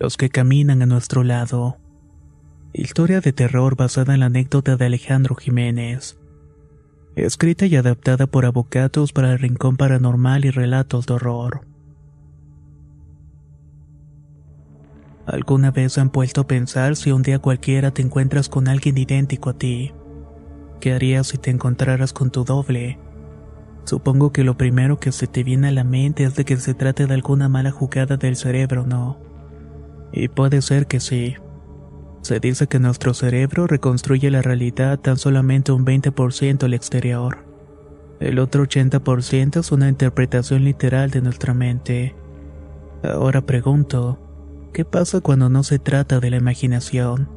Los que caminan a nuestro lado. Historia de terror basada en la anécdota de Alejandro Jiménez. Escrita y adaptada por Avocatos para el Rincón Paranormal y Relatos de Horror. ¿Alguna vez han puesto a pensar si un día cualquiera te encuentras con alguien idéntico a ti? ¿Qué harías si te encontraras con tu doble? Supongo que lo primero que se te viene a la mente es de que se trate de alguna mala jugada del cerebro, ¿no? Y puede ser que sí. Se dice que nuestro cerebro reconstruye la realidad tan solamente un 20% al exterior. El otro 80% es una interpretación literal de nuestra mente. Ahora pregunto, ¿qué pasa cuando no se trata de la imaginación?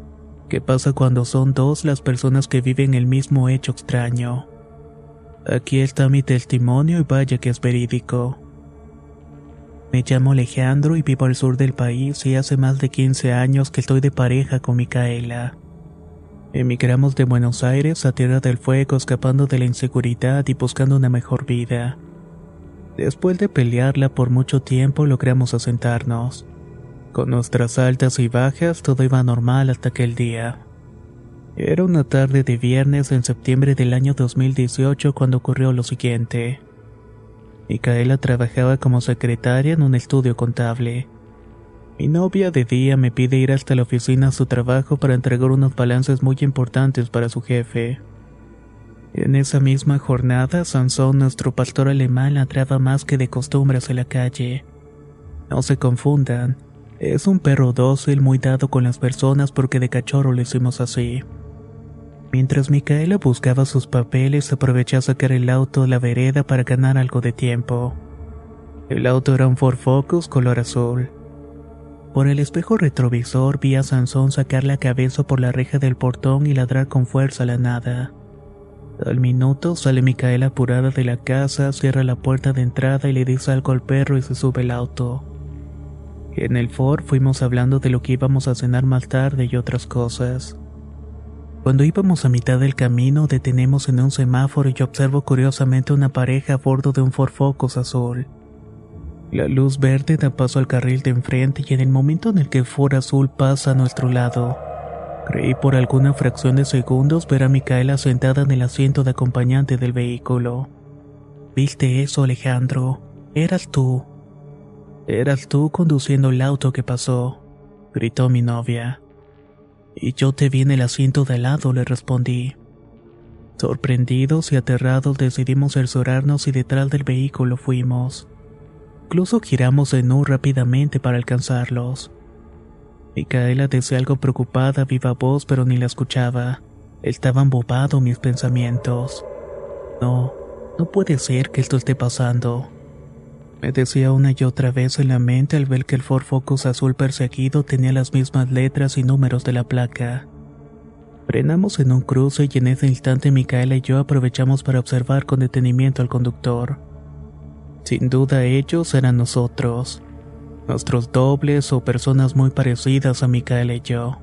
¿Qué pasa cuando son dos las personas que viven el mismo hecho extraño? Aquí está mi testimonio y vaya que es verídico. Me llamo Alejandro y vivo al sur del país y hace más de 15 años que estoy de pareja con Micaela. Emigramos de Buenos Aires a Tierra del Fuego escapando de la inseguridad y buscando una mejor vida. Después de pelearla por mucho tiempo logramos asentarnos. Con nuestras altas y bajas todo iba normal hasta aquel día. Era una tarde de viernes en septiembre del año 2018 cuando ocurrió lo siguiente. Micaela trabajaba como secretaria en un estudio contable. Mi novia de día me pide ir hasta la oficina a su trabajo para entregar unos balances muy importantes para su jefe. En esa misma jornada, Sansón, nuestro pastor alemán, ladraba más que de costumbre hacia la calle. No se confundan, es un perro dócil muy dado con las personas porque de cachorro lo hicimos así. Mientras Micaela buscaba sus papeles, aproveché a sacar el auto de la vereda para ganar algo de tiempo. El auto era un Ford Focus color azul. Por el espejo retrovisor vi a Sansón sacar la cabeza por la reja del portón y ladrar con fuerza a la nada. Al minuto sale Micaela apurada de la casa, cierra la puerta de entrada y le dice algo al perro y se sube el auto. En el Ford fuimos hablando de lo que íbamos a cenar más tarde y otras cosas. Cuando íbamos a mitad del camino, detenemos en un semáforo y observo curiosamente una pareja a bordo de un Ford Focus azul. La luz verde da paso al carril de enfrente y en el momento en el que Ford azul pasa a nuestro lado, creí por alguna fracción de segundos ver a Micaela sentada en el asiento de acompañante del vehículo. ¿Viste eso, Alejandro? Eras tú. Eras tú conduciendo el auto que pasó, gritó mi novia. Y yo te vi en el asiento de al lado, le respondí. Sorprendidos y aterrados decidimos cerciorarnos y detrás del vehículo fuimos. Incluso giramos en U rápidamente para alcanzarlos. Micaela decía algo preocupada viva voz, pero ni la escuchaba. Estaban bobados mis pensamientos. No, no puede ser que esto esté pasando. Me decía una y otra vez en la mente al ver que el Ford Focus azul perseguido tenía las mismas letras y números de la placa. Frenamos en un cruce y en ese instante Micaela y yo aprovechamos para observar con detenimiento al conductor. Sin duda ellos eran nosotros, nuestros dobles o personas muy parecidas a Micaela y yo.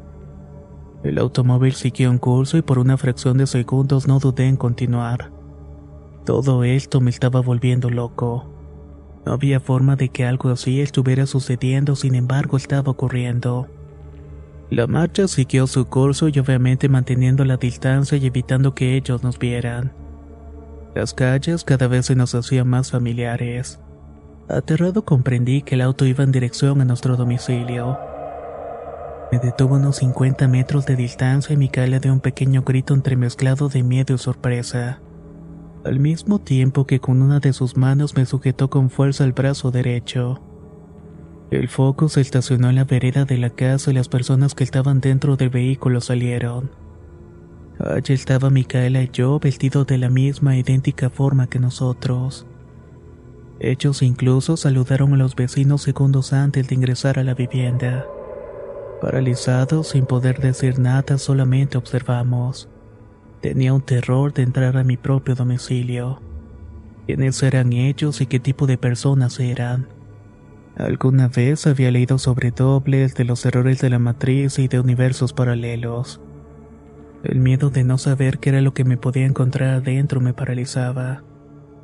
El automóvil siguió un curso y por una fracción de segundos no dudé en continuar. Todo esto me estaba volviendo loco. No había forma de que algo así estuviera sucediendo, sin embargo estaba ocurriendo. La marcha siguió su curso y obviamente manteniendo la distancia y evitando que ellos nos vieran. Las calles cada vez se nos hacían más familiares. Aterrado comprendí que el auto iba en dirección a nuestro domicilio. Me detuvo unos 50 metros de distancia y Micaela dio un pequeño grito entremezclado de miedo y sorpresa. Al mismo tiempo que con una de sus manos me sujetó con fuerza el brazo derecho. El foco se estacionó en la vereda de la casa y las personas que estaban dentro del vehículo salieron. Allí estaba Micaela y yo vestidos de la misma idéntica forma que nosotros. Ellos incluso saludaron a los vecinos segundos antes de ingresar a la vivienda. Paralizados, sin poder decir nada, solamente observamos. Tenía un terror de entrar a mi propio domicilio. ¿Quiénes eran ellos y qué tipo de personas eran? Alguna vez había leído sobre dobles, de los errores de la matriz y de universos paralelos. El miedo de no saber qué era lo que me podía encontrar adentro me paralizaba.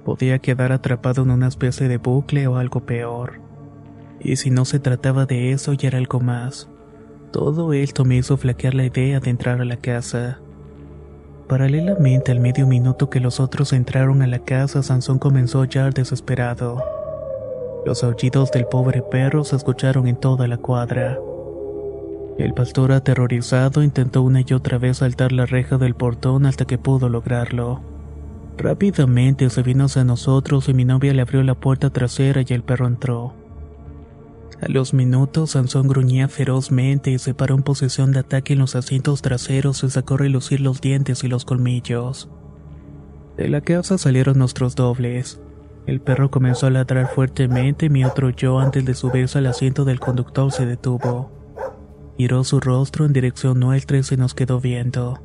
Podía quedar atrapado en una especie de bucle o algo peor. Y si no se trataba de eso, ya era algo más. Todo esto me hizo flaquear la idea de entrar a la casa. Paralelamente al medio minuto que los otros entraron a la casa, Sansón comenzó a hallar desesperado. Los aullidos del pobre perro se escucharon en toda la cuadra. El pastor aterrorizado intentó una y otra vez saltar la reja del portón hasta que pudo lograrlo. Rápidamente se vino hacia nosotros y mi novia le abrió la puerta trasera y el perro entró. A los minutos, Sansón gruñía ferozmente y se paró en posición de ataque en los asientos traseros y sacó a relucir los dientes y los colmillos. De la casa salieron nuestros dobles. El perro comenzó a ladrar fuertemente y otro yo, antes de subirse al asiento del conductor, se detuvo. Giró su rostro en dirección nuestra y se nos quedó viendo.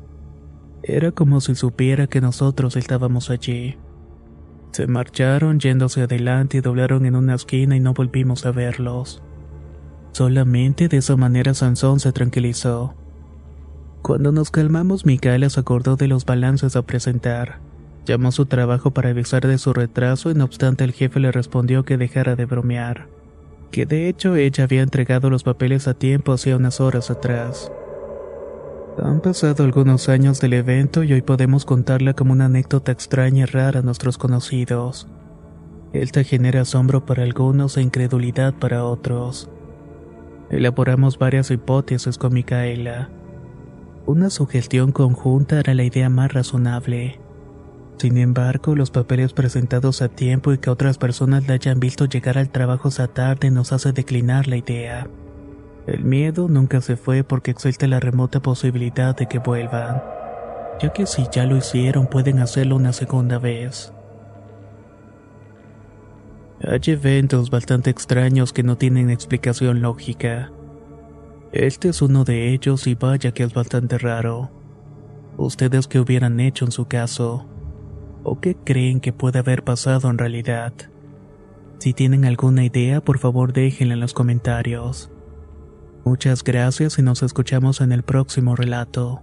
Era como si supiera que nosotros estábamos allí. Se marcharon yéndose adelante y doblaron en una esquina y no volvimos a verlos. Solamente de esa manera Sansón se tranquilizó. Cuando nos calmamos, Micaela se acordó de los balances a presentar. Llamó a su trabajo para avisar de su retraso y no obstante el jefe le respondió que dejara de bromear. Que de hecho ella había entregado los papeles a tiempo hacía unas horas atrás. Han pasado algunos años del evento y hoy podemos contarla como una anécdota extraña y rara a nuestros conocidos. Esta genera asombro para algunos e incredulidad para otros. Elaboramos varias hipótesis con Micaela. Una sugestión conjunta era la idea más razonable. Sin embargo, los papeles presentados a tiempo y que otras personas la hayan visto llegar al trabajo esa tarde nos hace declinar la idea. El miedo nunca se fue porque existe la remota posibilidad de que vuelvan, ya que si ya lo hicieron pueden hacerlo una segunda vez. Hay eventos bastante extraños que no tienen explicación lógica. Este es uno de ellos y vaya que es bastante raro. ¿Ustedes qué hubieran hecho en su caso? ¿O qué creen que puede haber pasado en realidad? Si tienen alguna idea, por favor déjenla en los comentarios. Muchas gracias y nos escuchamos en el próximo relato.